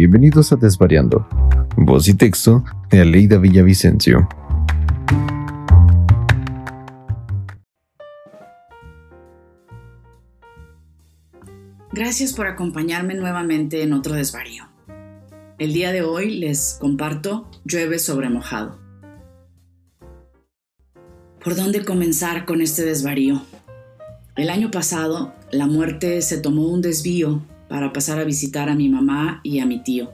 bienvenidos a Desvariando. Voz y texto de Aleida Villavicencio. Gracias por acompañarme nuevamente en otro desvarío. El día de hoy les comparto Llueve sobre mojado. ¿Por dónde comenzar con este desvarío? El año pasado, la muerte se tomó un desvío para pasar a visitar a mi mamá y a mi tío.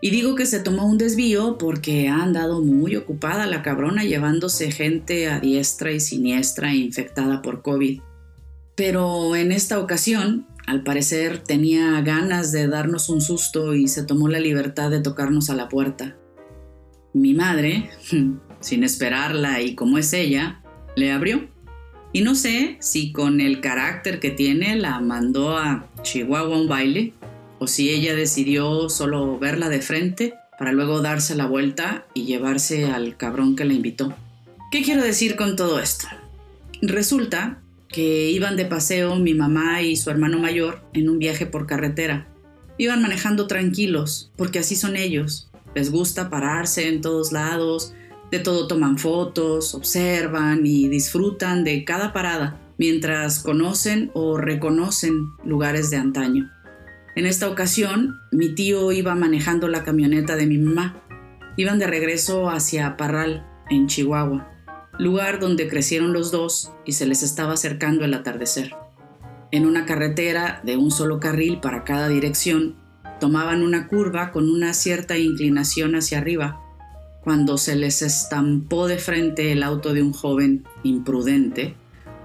Y digo que se tomó un desvío porque ha andado muy ocupada la cabrona llevándose gente a diestra y siniestra infectada por COVID. Pero en esta ocasión al parecer tenía ganas de darnos un susto y se tomó la libertad de tocarnos a la puerta. Mi madre, sin esperarla y como es ella, le abrió. Y no sé si con el carácter que tiene la mandó a Chihuahua a un baile o si ella decidió solo verla de frente para luego darse la vuelta y llevarse al cabrón que la invitó. ¿Qué quiero decir con todo esto? Resulta que iban de paseo mi mamá y su hermano mayor en un viaje por carretera. Iban manejando tranquilos, porque así son ellos. Les gusta pararse en todos lados, de todo toman fotos, observan y disfrutan de cada parada, mientras conocen o reconocen lugares de antaño. En esta ocasión, mi tío iba manejando la camioneta de mi mamá. Iban de regreso hacia Parral, en Chihuahua lugar donde crecieron los dos y se les estaba acercando el atardecer. En una carretera de un solo carril para cada dirección, tomaban una curva con una cierta inclinación hacia arriba, cuando se les estampó de frente el auto de un joven imprudente,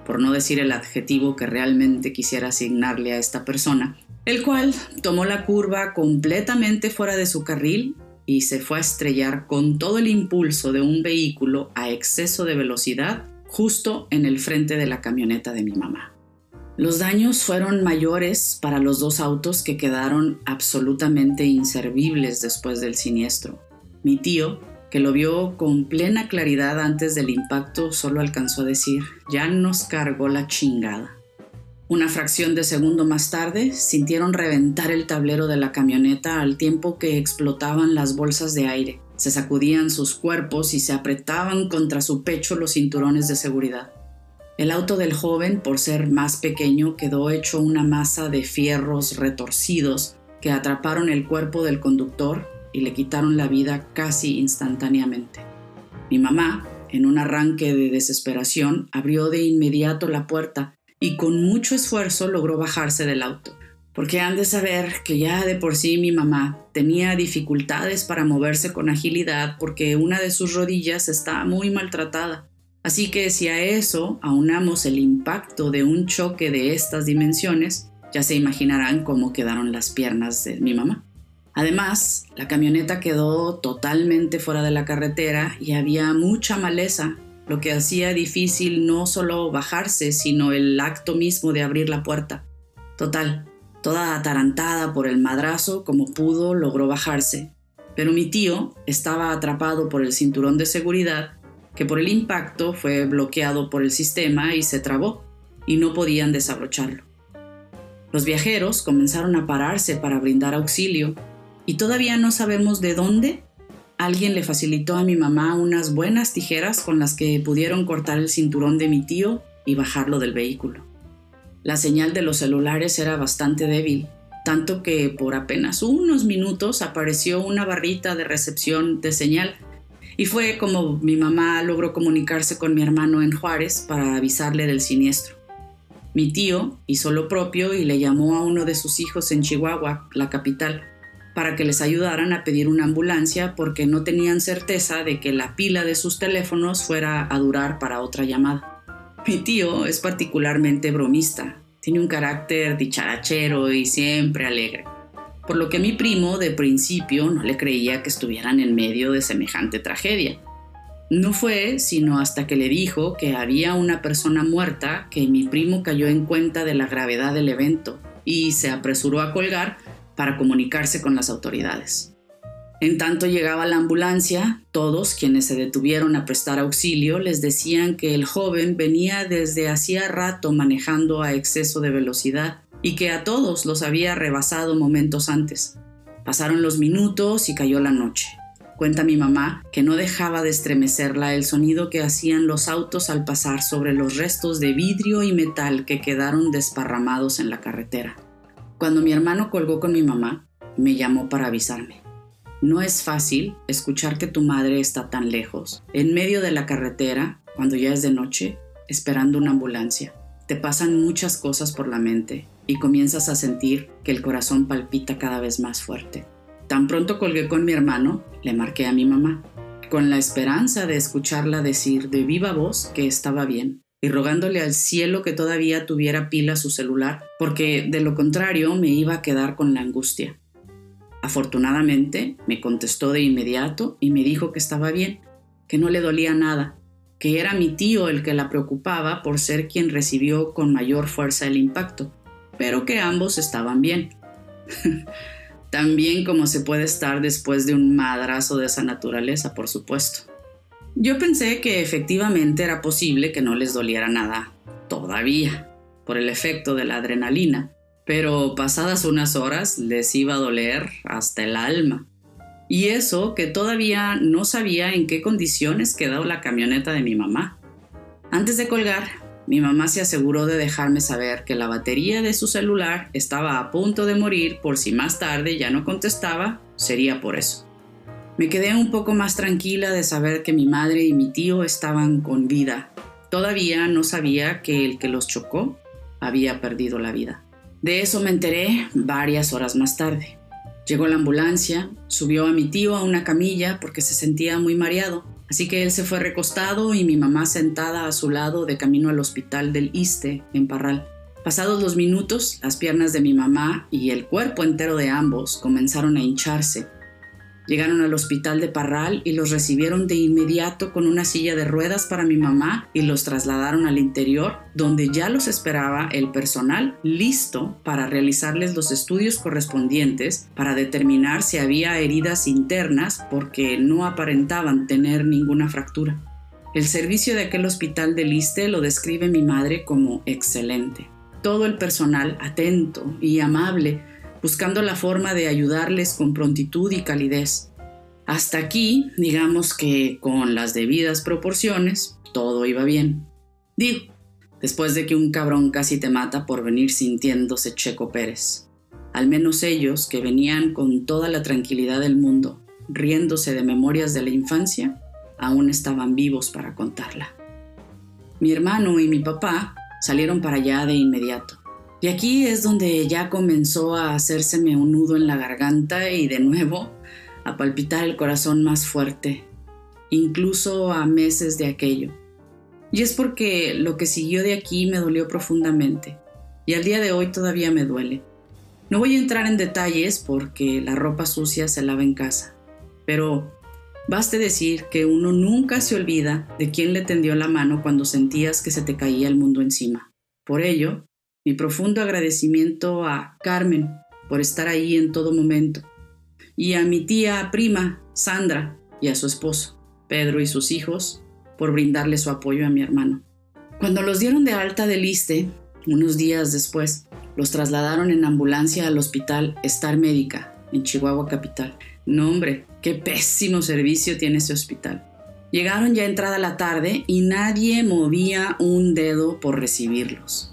por no decir el adjetivo que realmente quisiera asignarle a esta persona, el cual tomó la curva completamente fuera de su carril y se fue a estrellar con todo el impulso de un vehículo a exceso de velocidad justo en el frente de la camioneta de mi mamá. Los daños fueron mayores para los dos autos que quedaron absolutamente inservibles después del siniestro. Mi tío, que lo vio con plena claridad antes del impacto, solo alcanzó a decir, ya nos cargó la chingada. Una fracción de segundo más tarde, sintieron reventar el tablero de la camioneta al tiempo que explotaban las bolsas de aire. Se sacudían sus cuerpos y se apretaban contra su pecho los cinturones de seguridad. El auto del joven, por ser más pequeño, quedó hecho una masa de fierros retorcidos que atraparon el cuerpo del conductor y le quitaron la vida casi instantáneamente. Mi mamá, en un arranque de desesperación, abrió de inmediato la puerta y con mucho esfuerzo logró bajarse del auto. Porque han de saber que ya de por sí mi mamá tenía dificultades para moverse con agilidad porque una de sus rodillas está muy maltratada. Así que si a eso aunamos el impacto de un choque de estas dimensiones, ya se imaginarán cómo quedaron las piernas de mi mamá. Además, la camioneta quedó totalmente fuera de la carretera y había mucha maleza lo que hacía difícil no solo bajarse, sino el acto mismo de abrir la puerta. Total, toda atarantada por el madrazo, como pudo, logró bajarse. Pero mi tío estaba atrapado por el cinturón de seguridad, que por el impacto fue bloqueado por el sistema y se trabó, y no podían desabrocharlo. Los viajeros comenzaron a pararse para brindar auxilio, y todavía no sabemos de dónde alguien le facilitó a mi mamá unas buenas tijeras con las que pudieron cortar el cinturón de mi tío y bajarlo del vehículo. La señal de los celulares era bastante débil, tanto que por apenas unos minutos apareció una barrita de recepción de señal y fue como mi mamá logró comunicarse con mi hermano en Juárez para avisarle del siniestro. Mi tío hizo lo propio y le llamó a uno de sus hijos en Chihuahua, la capital, para que les ayudaran a pedir una ambulancia porque no tenían certeza de que la pila de sus teléfonos fuera a durar para otra llamada. Mi tío es particularmente bromista, tiene un carácter dicharachero y siempre alegre, por lo que mi primo de principio no le creía que estuvieran en medio de semejante tragedia. No fue sino hasta que le dijo que había una persona muerta que mi primo cayó en cuenta de la gravedad del evento y se apresuró a colgar para comunicarse con las autoridades. En tanto llegaba la ambulancia, todos quienes se detuvieron a prestar auxilio les decían que el joven venía desde hacía rato manejando a exceso de velocidad y que a todos los había rebasado momentos antes. Pasaron los minutos y cayó la noche. Cuenta mi mamá que no dejaba de estremecerla el sonido que hacían los autos al pasar sobre los restos de vidrio y metal que quedaron desparramados en la carretera. Cuando mi hermano colgó con mi mamá, me llamó para avisarme. No es fácil escuchar que tu madre está tan lejos, en medio de la carretera, cuando ya es de noche, esperando una ambulancia. Te pasan muchas cosas por la mente y comienzas a sentir que el corazón palpita cada vez más fuerte. Tan pronto colgué con mi hermano, le marqué a mi mamá, con la esperanza de escucharla decir de viva voz que estaba bien y rogándole al cielo que todavía tuviera pila su celular, porque de lo contrario me iba a quedar con la angustia. Afortunadamente me contestó de inmediato y me dijo que estaba bien, que no le dolía nada, que era mi tío el que la preocupaba por ser quien recibió con mayor fuerza el impacto, pero que ambos estaban bien. Tan bien como se puede estar después de un madrazo de esa naturaleza, por supuesto. Yo pensé que efectivamente era posible que no les doliera nada, todavía, por el efecto de la adrenalina, pero pasadas unas horas les iba a doler hasta el alma. Y eso que todavía no sabía en qué condiciones quedó la camioneta de mi mamá. Antes de colgar, mi mamá se aseguró de dejarme saber que la batería de su celular estaba a punto de morir por si más tarde ya no contestaba, sería por eso. Me quedé un poco más tranquila de saber que mi madre y mi tío estaban con vida. Todavía no sabía que el que los chocó había perdido la vida. De eso me enteré varias horas más tarde. Llegó la ambulancia, subió a mi tío a una camilla porque se sentía muy mareado, así que él se fue recostado y mi mamá sentada a su lado de camino al hospital del Iste, en Parral. Pasados los minutos, las piernas de mi mamá y el cuerpo entero de ambos comenzaron a hincharse Llegaron al hospital de Parral y los recibieron de inmediato con una silla de ruedas para mi mamá y los trasladaron al interior, donde ya los esperaba el personal listo para realizarles los estudios correspondientes para determinar si había heridas internas porque no aparentaban tener ninguna fractura. El servicio de aquel hospital de Liste lo describe mi madre como excelente. Todo el personal atento y amable buscando la forma de ayudarles con prontitud y calidez. Hasta aquí, digamos que con las debidas proporciones, todo iba bien. Digo, después de que un cabrón casi te mata por venir sintiéndose Checo Pérez. Al menos ellos, que venían con toda la tranquilidad del mundo, riéndose de memorias de la infancia, aún estaban vivos para contarla. Mi hermano y mi papá salieron para allá de inmediato. Y aquí es donde ya comenzó a hacérseme un nudo en la garganta y de nuevo a palpitar el corazón más fuerte, incluso a meses de aquello. Y es porque lo que siguió de aquí me dolió profundamente, y al día de hoy todavía me duele. No voy a entrar en detalles porque la ropa sucia se lava en casa, pero baste decir que uno nunca se olvida de quién le tendió la mano cuando sentías que se te caía el mundo encima. Por ello, mi profundo agradecimiento a Carmen por estar ahí en todo momento y a mi tía prima, Sandra, y a su esposo, Pedro y sus hijos, por brindarle su apoyo a mi hermano. Cuando los dieron de alta del ISTE, unos días después, los trasladaron en ambulancia al hospital Star Médica, en Chihuahua Capital. No, hombre, qué pésimo servicio tiene ese hospital. Llegaron ya entrada la tarde y nadie movía un dedo por recibirlos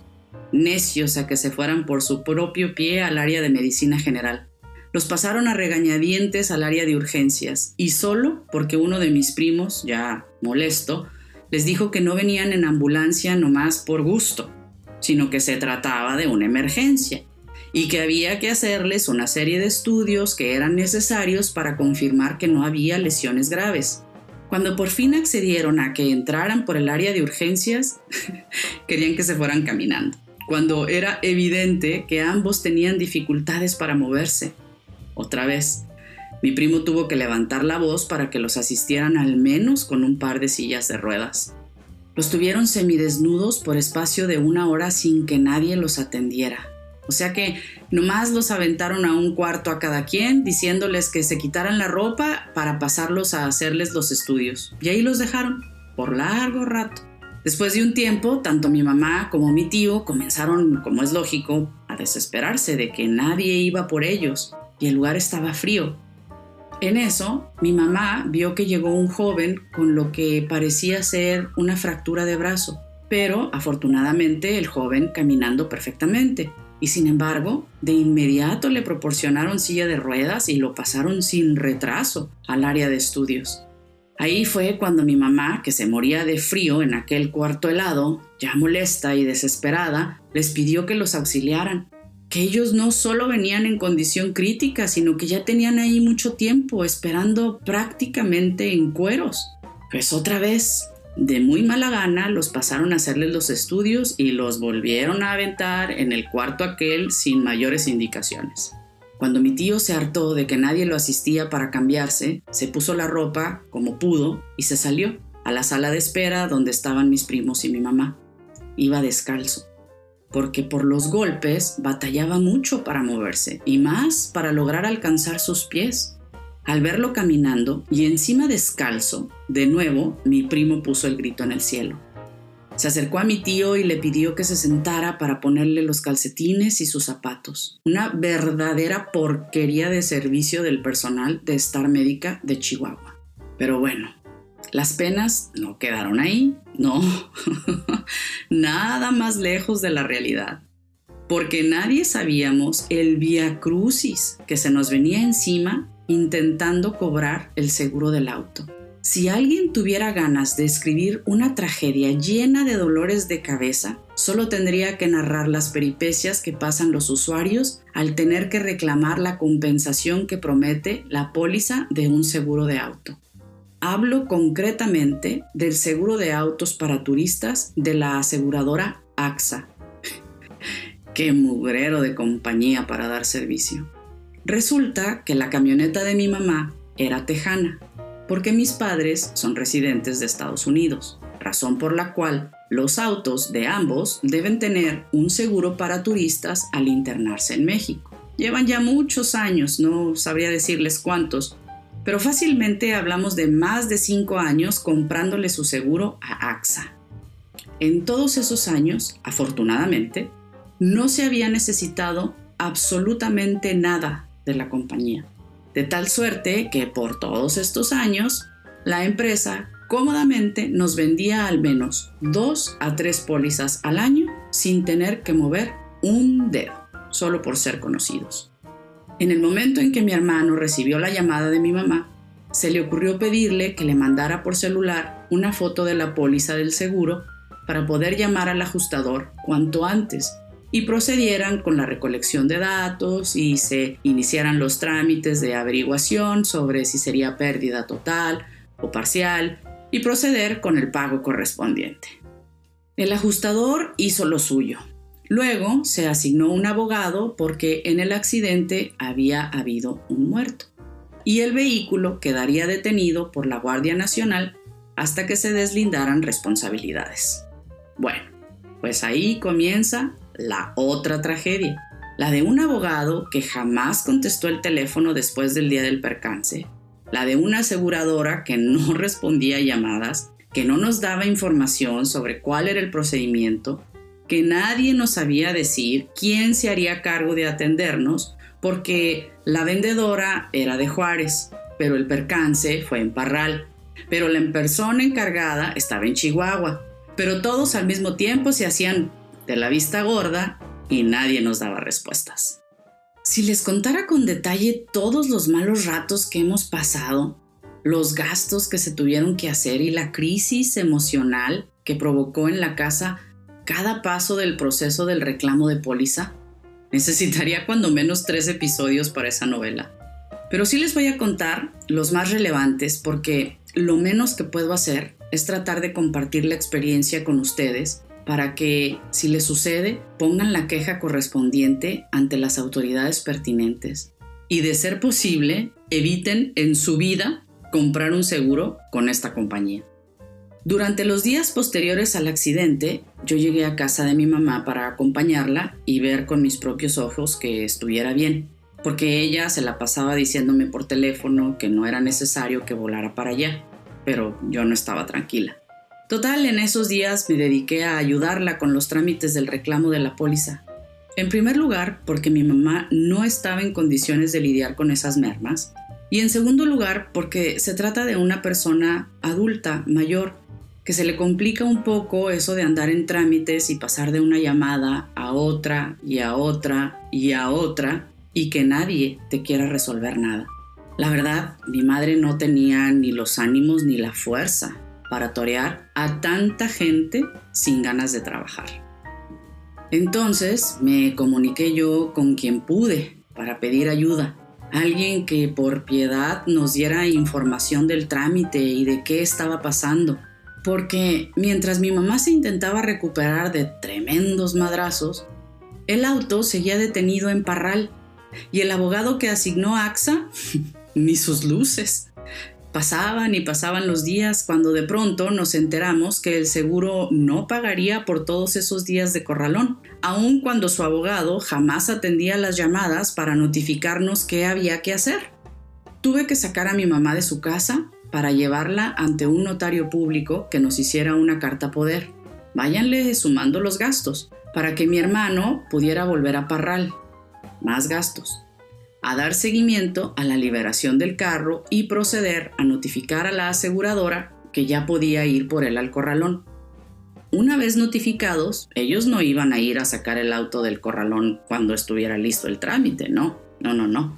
necios a que se fueran por su propio pie al área de medicina general. Los pasaron a regañadientes al área de urgencias, y solo porque uno de mis primos, ya molesto, les dijo que no venían en ambulancia nomás por gusto, sino que se trataba de una emergencia, y que había que hacerles una serie de estudios que eran necesarios para confirmar que no había lesiones graves. Cuando por fin accedieron a que entraran por el área de urgencias, querían que se fueran caminando cuando era evidente que ambos tenían dificultades para moverse. Otra vez, mi primo tuvo que levantar la voz para que los asistieran al menos con un par de sillas de ruedas. Los tuvieron semidesnudos por espacio de una hora sin que nadie los atendiera. O sea que nomás los aventaron a un cuarto a cada quien, diciéndoles que se quitaran la ropa para pasarlos a hacerles los estudios. Y ahí los dejaron, por largo rato. Después de un tiempo, tanto mi mamá como mi tío comenzaron, como es lógico, a desesperarse de que nadie iba por ellos. y el lugar estaba frío. En eso, mi mamá vio que llegó un joven con lo que parecía ser una fractura de brazo, pero afortunadamente el joven caminando perfectamente. Y sin embargo, de inmediato le proporcionaron silla de ruedas y lo pasaron sin retraso al área de estudios. Ahí fue cuando mi mamá, que se moría de frío en aquel cuarto helado, ya molesta y desesperada, les pidió que los auxiliaran que ellos no solo venían en condición crítica, sino que ya tenían ahí mucho tiempo esperando prácticamente en cueros. Pues otra vez, de muy mala gana, los pasaron a hacerles los estudios y los volvieron a aventar en el cuarto aquel sin mayores indicaciones. Cuando mi tío se hartó de que nadie lo asistía para cambiarse, se puso la ropa como pudo y se salió a la sala de espera donde estaban mis primos y mi mamá. Iba descalzo porque por los golpes batallaba mucho para moverse y más para lograr alcanzar sus pies. Al verlo caminando y encima descalzo, de nuevo mi primo puso el grito en el cielo. Se acercó a mi tío y le pidió que se sentara para ponerle los calcetines y sus zapatos. Una verdadera porquería de servicio del personal de Star Médica de Chihuahua. Pero bueno, las penas no quedaron ahí, no, nada más lejos de la realidad, porque nadie sabíamos el via crucis que se nos venía encima intentando cobrar el seguro del auto. Si alguien tuviera ganas de escribir una tragedia llena de dolores de cabeza, solo tendría que narrar las peripecias que pasan los usuarios al tener que reclamar la compensación que promete la póliza de un seguro de auto. Hablo concretamente del seguro de autos para turistas de la aseguradora AXA. Qué mugrero de compañía para dar servicio. Resulta que la camioneta de mi mamá era tejana, porque mis padres son residentes de Estados Unidos, razón por la cual los autos de ambos deben tener un seguro para turistas al internarse en México. Llevan ya muchos años, no sabría decirles cuántos, pero fácilmente hablamos de más de cinco años comprándole su seguro a AXA. En todos esos años, afortunadamente, no se había necesitado absolutamente nada de la compañía. De tal suerte que por todos estos años, la empresa cómodamente nos vendía al menos dos a tres pólizas al año sin tener que mover un dedo, solo por ser conocidos. En el momento en que mi hermano recibió la llamada de mi mamá, se le ocurrió pedirle que le mandara por celular una foto de la póliza del seguro para poder llamar al ajustador cuanto antes y procedieran con la recolección de datos y se iniciaran los trámites de averiguación sobre si sería pérdida total o parcial y proceder con el pago correspondiente. El ajustador hizo lo suyo, Luego se asignó un abogado porque en el accidente había habido un muerto y el vehículo quedaría detenido por la Guardia Nacional hasta que se deslindaran responsabilidades. Bueno, pues ahí comienza la otra tragedia, la de un abogado que jamás contestó el teléfono después del día del percance, la de una aseguradora que no respondía a llamadas, que no nos daba información sobre cuál era el procedimiento que nadie nos sabía decir quién se haría cargo de atendernos porque la vendedora era de Juárez, pero el percance fue en Parral, pero la persona encargada estaba en Chihuahua, pero todos al mismo tiempo se hacían de la vista gorda y nadie nos daba respuestas. Si les contara con detalle todos los malos ratos que hemos pasado, los gastos que se tuvieron que hacer y la crisis emocional que provocó en la casa cada paso del proceso del reclamo de póliza, necesitaría cuando menos tres episodios para esa novela. Pero sí les voy a contar los más relevantes porque lo menos que puedo hacer es tratar de compartir la experiencia con ustedes para que, si les sucede, pongan la queja correspondiente ante las autoridades pertinentes y, de ser posible, eviten en su vida comprar un seguro con esta compañía. Durante los días posteriores al accidente, yo llegué a casa de mi mamá para acompañarla y ver con mis propios ojos que estuviera bien, porque ella se la pasaba diciéndome por teléfono que no era necesario que volara para allá, pero yo no estaba tranquila. Total, en esos días me dediqué a ayudarla con los trámites del reclamo de la póliza. En primer lugar, porque mi mamá no estaba en condiciones de lidiar con esas mermas. Y en segundo lugar, porque se trata de una persona adulta, mayor, que se le complica un poco eso de andar en trámites y pasar de una llamada a otra y a otra y a otra y que nadie te quiera resolver nada. La verdad, mi madre no tenía ni los ánimos ni la fuerza para torear a tanta gente sin ganas de trabajar. Entonces me comuniqué yo con quien pude para pedir ayuda. Alguien que por piedad nos diera información del trámite y de qué estaba pasando. Porque mientras mi mamá se intentaba recuperar de tremendos madrazos, el auto seguía detenido en Parral y el abogado que asignó AXA ni sus luces. Pasaban y pasaban los días cuando de pronto nos enteramos que el seguro no pagaría por todos esos días de corralón, aun cuando su abogado jamás atendía las llamadas para notificarnos qué había que hacer. Tuve que sacar a mi mamá de su casa para llevarla ante un notario público que nos hiciera una carta poder. Váyanle sumando los gastos para que mi hermano pudiera volver a Parral. Más gastos a dar seguimiento a la liberación del carro y proceder a notificar a la aseguradora que ya podía ir por él al corralón. Una vez notificados, ellos no iban a ir a sacar el auto del corralón cuando estuviera listo el trámite, no, no, no, no.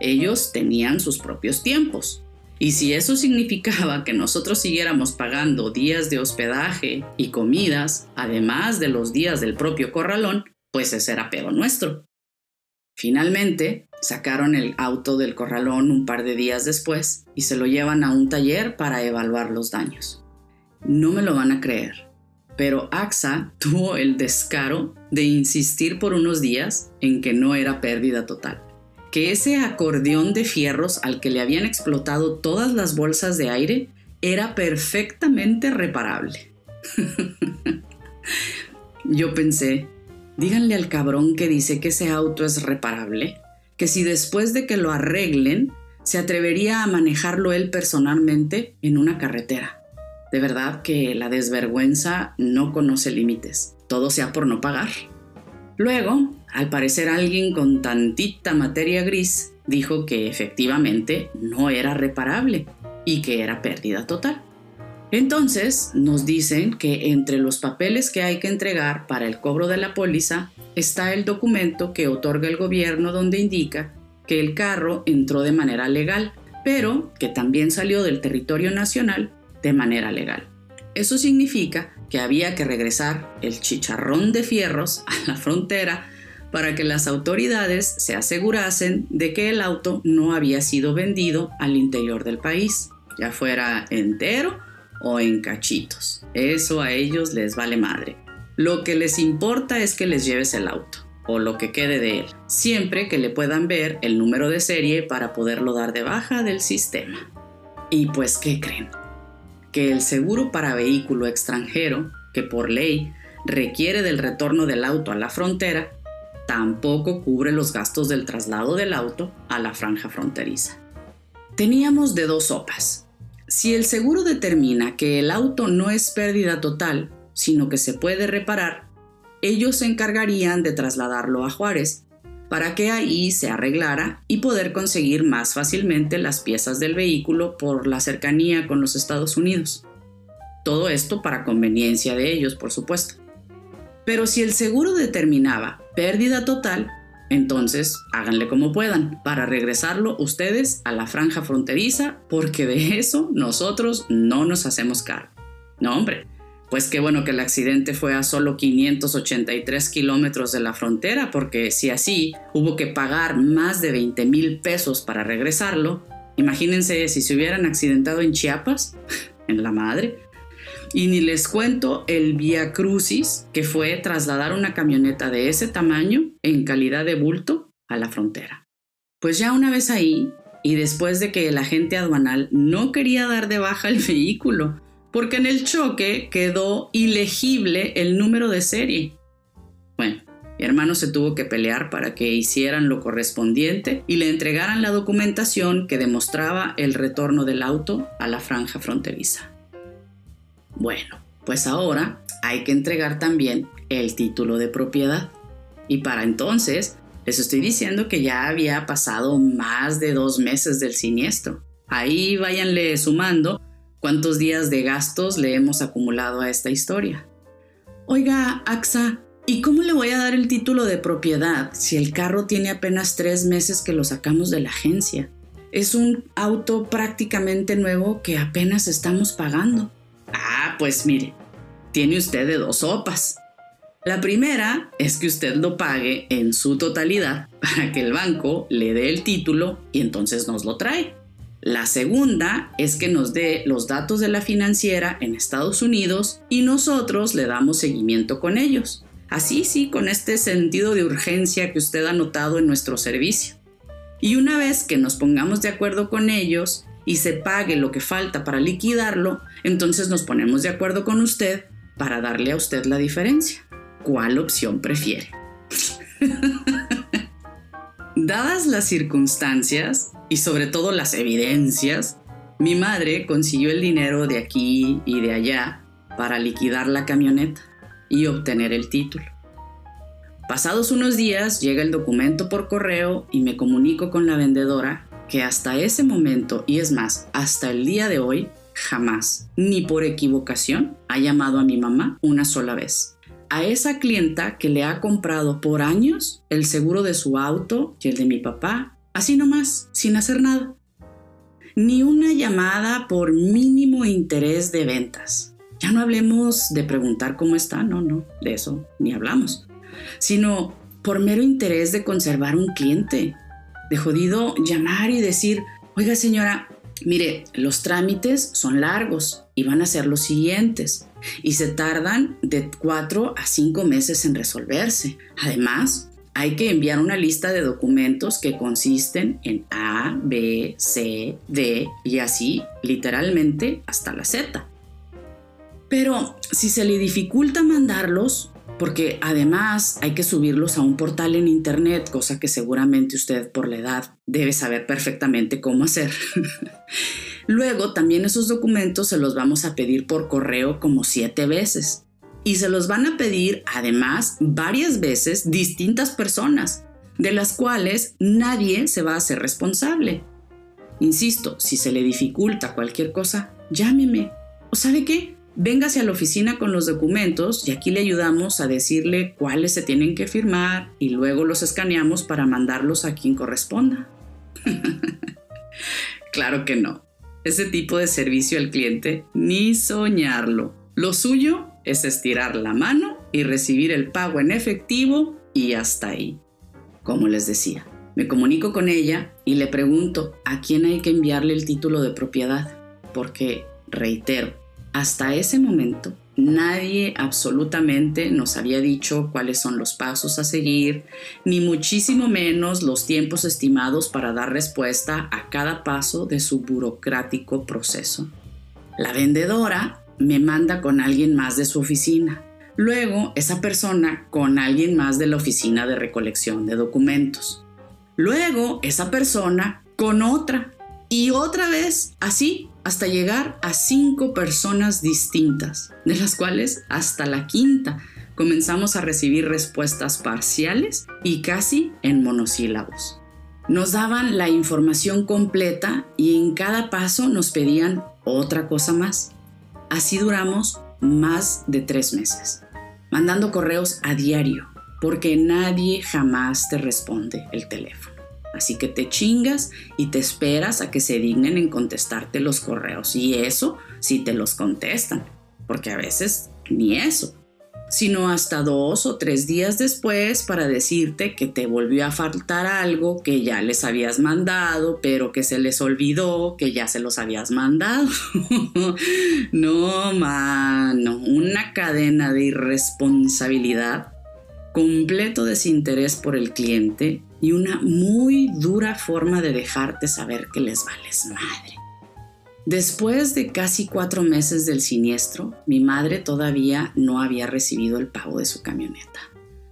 Ellos tenían sus propios tiempos. Y si eso significaba que nosotros siguiéramos pagando días de hospedaje y comidas, además de los días del propio corralón, pues ese era pedo nuestro. Finalmente, sacaron el auto del corralón un par de días después y se lo llevan a un taller para evaluar los daños. No me lo van a creer, pero AXA tuvo el descaro de insistir por unos días en que no era pérdida total, que ese acordeón de fierros al que le habían explotado todas las bolsas de aire era perfectamente reparable. Yo pensé, Díganle al cabrón que dice que ese auto es reparable, que si después de que lo arreglen, se atrevería a manejarlo él personalmente en una carretera. De verdad que la desvergüenza no conoce límites, todo sea por no pagar. Luego, al parecer alguien con tantita materia gris dijo que efectivamente no era reparable y que era pérdida total. Entonces nos dicen que entre los papeles que hay que entregar para el cobro de la póliza está el documento que otorga el gobierno donde indica que el carro entró de manera legal, pero que también salió del territorio nacional de manera legal. Eso significa que había que regresar el chicharrón de fierros a la frontera para que las autoridades se asegurasen de que el auto no había sido vendido al interior del país, ya fuera entero o en cachitos. Eso a ellos les vale madre. Lo que les importa es que les lleves el auto o lo que quede de él, siempre que le puedan ver el número de serie para poderlo dar de baja del sistema. Y pues, ¿qué creen? Que el seguro para vehículo extranjero, que por ley requiere del retorno del auto a la frontera, tampoco cubre los gastos del traslado del auto a la franja fronteriza. Teníamos de dos sopas, si el seguro determina que el auto no es pérdida total, sino que se puede reparar, ellos se encargarían de trasladarlo a Juárez para que ahí se arreglara y poder conseguir más fácilmente las piezas del vehículo por la cercanía con los Estados Unidos. Todo esto para conveniencia de ellos, por supuesto. Pero si el seguro determinaba pérdida total, entonces, háganle como puedan para regresarlo ustedes a la franja fronteriza, porque de eso nosotros no nos hacemos cargo. No, hombre, pues qué bueno que el accidente fue a solo 583 kilómetros de la frontera, porque si así hubo que pagar más de 20 mil pesos para regresarlo, imagínense si se hubieran accidentado en Chiapas, en la madre, y ni les cuento el via crucis que fue trasladar una camioneta de ese tamaño en calidad de bulto a la frontera. Pues ya una vez ahí, y después de que el agente aduanal no quería dar de baja el vehículo, porque en el choque quedó ilegible el número de serie. Bueno, mi hermano se tuvo que pelear para que hicieran lo correspondiente y le entregaran la documentación que demostraba el retorno del auto a la franja fronteriza. Bueno, pues ahora hay que entregar también el título de propiedad. Y para entonces, les estoy diciendo que ya había pasado más de dos meses del siniestro. Ahí váyanle sumando cuántos días de gastos le hemos acumulado a esta historia. Oiga, AXA, ¿y cómo le voy a dar el título de propiedad si el carro tiene apenas tres meses que lo sacamos de la agencia? Es un auto prácticamente nuevo que apenas estamos pagando. Ah, pues mire, tiene usted de dos sopas. La primera es que usted lo pague en su totalidad para que el banco le dé el título y entonces nos lo trae. La segunda es que nos dé los datos de la financiera en Estados Unidos y nosotros le damos seguimiento con ellos. Así sí, con este sentido de urgencia que usted ha notado en nuestro servicio. Y una vez que nos pongamos de acuerdo con ellos y se pague lo que falta para liquidarlo, entonces nos ponemos de acuerdo con usted para darle a usted la diferencia cuál opción prefiere. Dadas las circunstancias y sobre todo las evidencias, mi madre consiguió el dinero de aquí y de allá para liquidar la camioneta y obtener el título. Pasados unos días llega el documento por correo y me comunico con la vendedora que hasta ese momento, y es más, hasta el día de hoy, jamás, ni por equivocación, ha llamado a mi mamá una sola vez a esa clienta que le ha comprado por años el seguro de su auto y el de mi papá, así nomás, sin hacer nada. Ni una llamada por mínimo interés de ventas. Ya no hablemos de preguntar cómo está, no, no, de eso ni hablamos, sino por mero interés de conservar un cliente. De jodido llamar y decir, oiga señora, mire, los trámites son largos y van a ser los siguientes y se tardan de 4 a 5 meses en resolverse. Además, hay que enviar una lista de documentos que consisten en A, B, C, D y así literalmente hasta la Z. Pero si se le dificulta mandarlos, porque además hay que subirlos a un portal en internet, cosa que seguramente usted por la edad debe saber perfectamente cómo hacer. Luego también esos documentos se los vamos a pedir por correo como siete veces. Y se los van a pedir además varias veces distintas personas, de las cuales nadie se va a hacer responsable. Insisto, si se le dificulta cualquier cosa, llámeme. ¿O sabe qué? Véngase a la oficina con los documentos y aquí le ayudamos a decirle cuáles se tienen que firmar y luego los escaneamos para mandarlos a quien corresponda. claro que no. Ese tipo de servicio al cliente, ni soñarlo. Lo suyo es estirar la mano y recibir el pago en efectivo y hasta ahí. Como les decía, me comunico con ella y le pregunto a quién hay que enviarle el título de propiedad, porque, reitero, hasta ese momento Nadie absolutamente nos había dicho cuáles son los pasos a seguir, ni muchísimo menos los tiempos estimados para dar respuesta a cada paso de su burocrático proceso. La vendedora me manda con alguien más de su oficina. Luego, esa persona con alguien más de la oficina de recolección de documentos. Luego, esa persona con otra. Y otra vez, así, hasta llegar a cinco personas distintas, de las cuales hasta la quinta comenzamos a recibir respuestas parciales y casi en monosílabos. Nos daban la información completa y en cada paso nos pedían otra cosa más. Así duramos más de tres meses, mandando correos a diario, porque nadie jamás te responde el teléfono. Así que te chingas y te esperas a que se dignen en contestarte los correos. Y eso si te los contestan, porque a veces ni eso, sino hasta dos o tres días después para decirte que te volvió a faltar algo que ya les habías mandado, pero que se les olvidó que ya se los habías mandado. no, mano, una cadena de irresponsabilidad, completo desinterés por el cliente y una muy dura forma de dejarte saber que les vales madre. Después de casi cuatro meses del siniestro, mi madre todavía no había recibido el pago de su camioneta.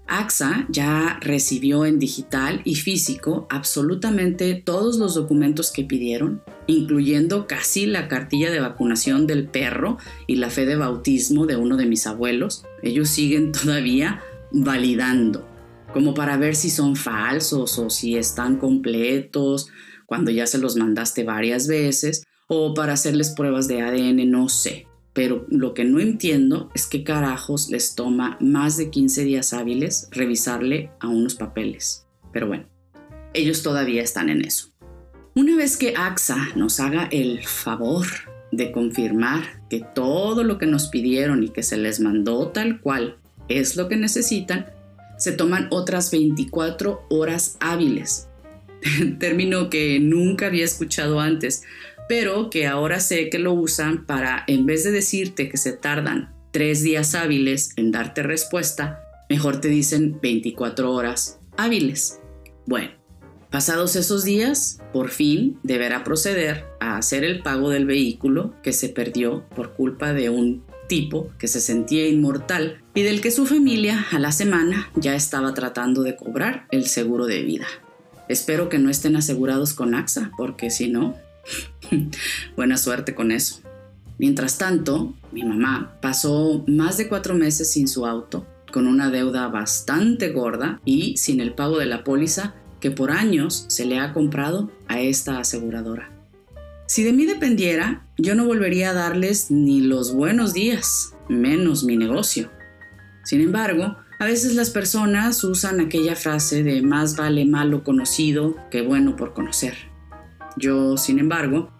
AXA ya recibió en digital y físico absolutamente todos los documentos que pidieron, incluyendo casi la cartilla de vacunación del perro y la fe de bautismo de uno de mis abuelos. Ellos siguen todavía validando como para ver si son falsos o si están completos cuando ya se los mandaste varias veces, o para hacerles pruebas de ADN, no sé. Pero lo que no entiendo es qué carajos les toma más de 15 días hábiles revisarle a unos papeles. Pero bueno, ellos todavía están en eso. Una vez que AXA nos haga el favor de confirmar que todo lo que nos pidieron y que se les mandó tal cual es lo que necesitan, se toman otras 24 horas hábiles. Término que nunca había escuchado antes, pero que ahora sé que lo usan para, en vez de decirte que se tardan tres días hábiles en darte respuesta, mejor te dicen 24 horas hábiles. Bueno, pasados esos días, por fin deberá proceder a hacer el pago del vehículo que se perdió por culpa de un tipo que se sentía inmortal y del que su familia a la semana ya estaba tratando de cobrar el seguro de vida. Espero que no estén asegurados con AXA, porque si no, Buena suerte con eso. Mientras tanto, mi mamá pasó más de cuatro meses sin su auto, con una deuda bastante gorda y sin el pago de la póliza que por años se le ha comprado a esta aseguradora. Si de mí dependiera, yo no volvería a darles ni los buenos días, menos mi negocio. Sin embargo, a veces las personas usan aquella frase de más vale malo conocido que bueno por conocer. Yo, sin embargo,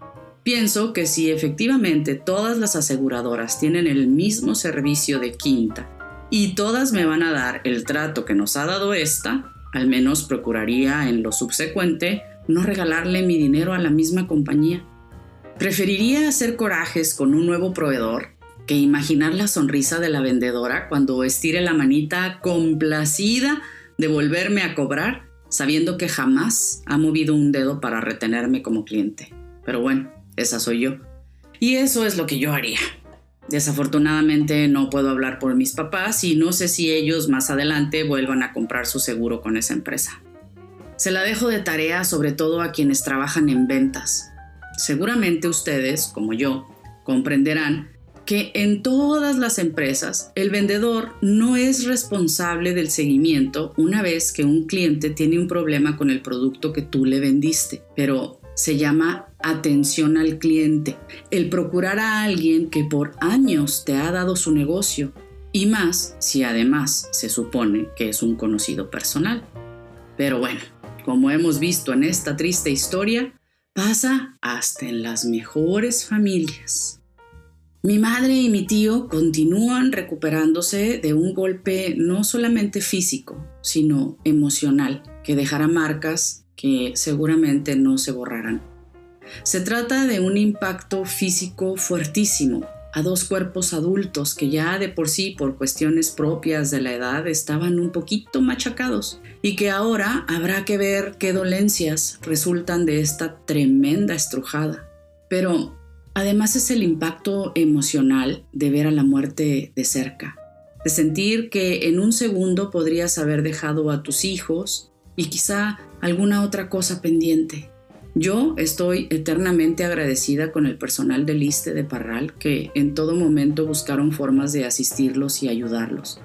pienso que si efectivamente todas las aseguradoras tienen el mismo servicio de quinta y todas me van a dar el trato que nos ha dado esta, al menos procuraría en lo subsecuente no regalarle mi dinero a la misma compañía. Preferiría hacer corajes con un nuevo proveedor que imaginar la sonrisa de la vendedora cuando estire la manita complacida de volverme a cobrar sabiendo que jamás ha movido un dedo para retenerme como cliente. Pero bueno, esa soy yo. Y eso es lo que yo haría. Desafortunadamente no puedo hablar por mis papás y no sé si ellos más adelante vuelvan a comprar su seguro con esa empresa. Se la dejo de tarea sobre todo a quienes trabajan en ventas. Seguramente ustedes, como yo, comprenderán que en todas las empresas el vendedor no es responsable del seguimiento una vez que un cliente tiene un problema con el producto que tú le vendiste, pero se llama atención al cliente, el procurar a alguien que por años te ha dado su negocio y más si además se supone que es un conocido personal. Pero bueno, como hemos visto en esta triste historia, pasa hasta en las mejores familias. Mi madre y mi tío continúan recuperándose de un golpe no solamente físico, sino emocional, que dejará marcas que seguramente no se borrarán. Se trata de un impacto físico fuertísimo a dos cuerpos adultos que ya de por sí por cuestiones propias de la edad estaban un poquito machacados y que ahora habrá que ver qué dolencias resultan de esta tremenda estrujada. Pero Además es el impacto emocional de ver a la muerte de cerca, de sentir que en un segundo podrías haber dejado a tus hijos y quizá alguna otra cosa pendiente. Yo estoy eternamente agradecida con el personal del ISTE de Parral que en todo momento buscaron formas de asistirlos y ayudarlos.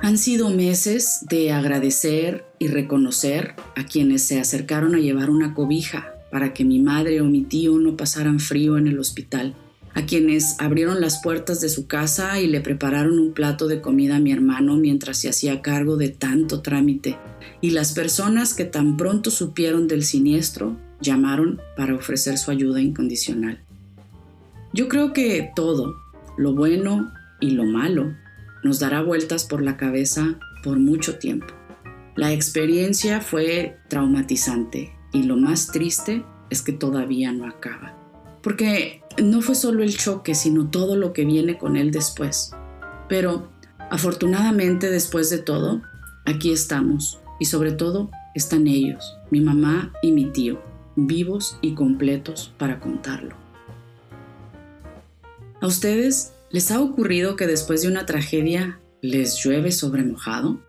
Han sido meses de agradecer y reconocer a quienes se acercaron a llevar una cobija, para que mi madre o mi tío no pasaran frío en el hospital, a quienes abrieron las puertas de su casa y le prepararon un plato de comida a mi hermano mientras se hacía cargo de tanto trámite, y las personas que tan pronto supieron del siniestro llamaron para ofrecer su ayuda incondicional. Yo creo que todo, lo bueno y lo malo, nos dará vueltas por la cabeza por mucho tiempo. La experiencia fue traumatizante, y lo más triste es que todavía no acaba. Porque no fue solo el choque, sino todo lo que viene con él después. Pero afortunadamente después de todo, aquí estamos y sobre todo están ellos, mi mamá y mi tío, vivos y completos para contarlo. ¿A ustedes les ha ocurrido que después de una tragedia les llueve sobre mojado?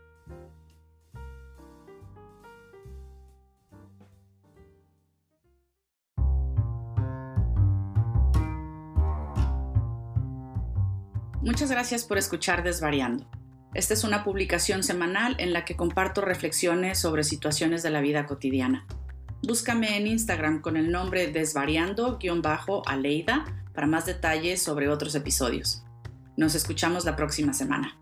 Muchas gracias por escuchar Desvariando. Esta es una publicación semanal en la que comparto reflexiones sobre situaciones de la vida cotidiana. Búscame en Instagram con el nombre desvariando-aleida para más detalles sobre otros episodios. Nos escuchamos la próxima semana.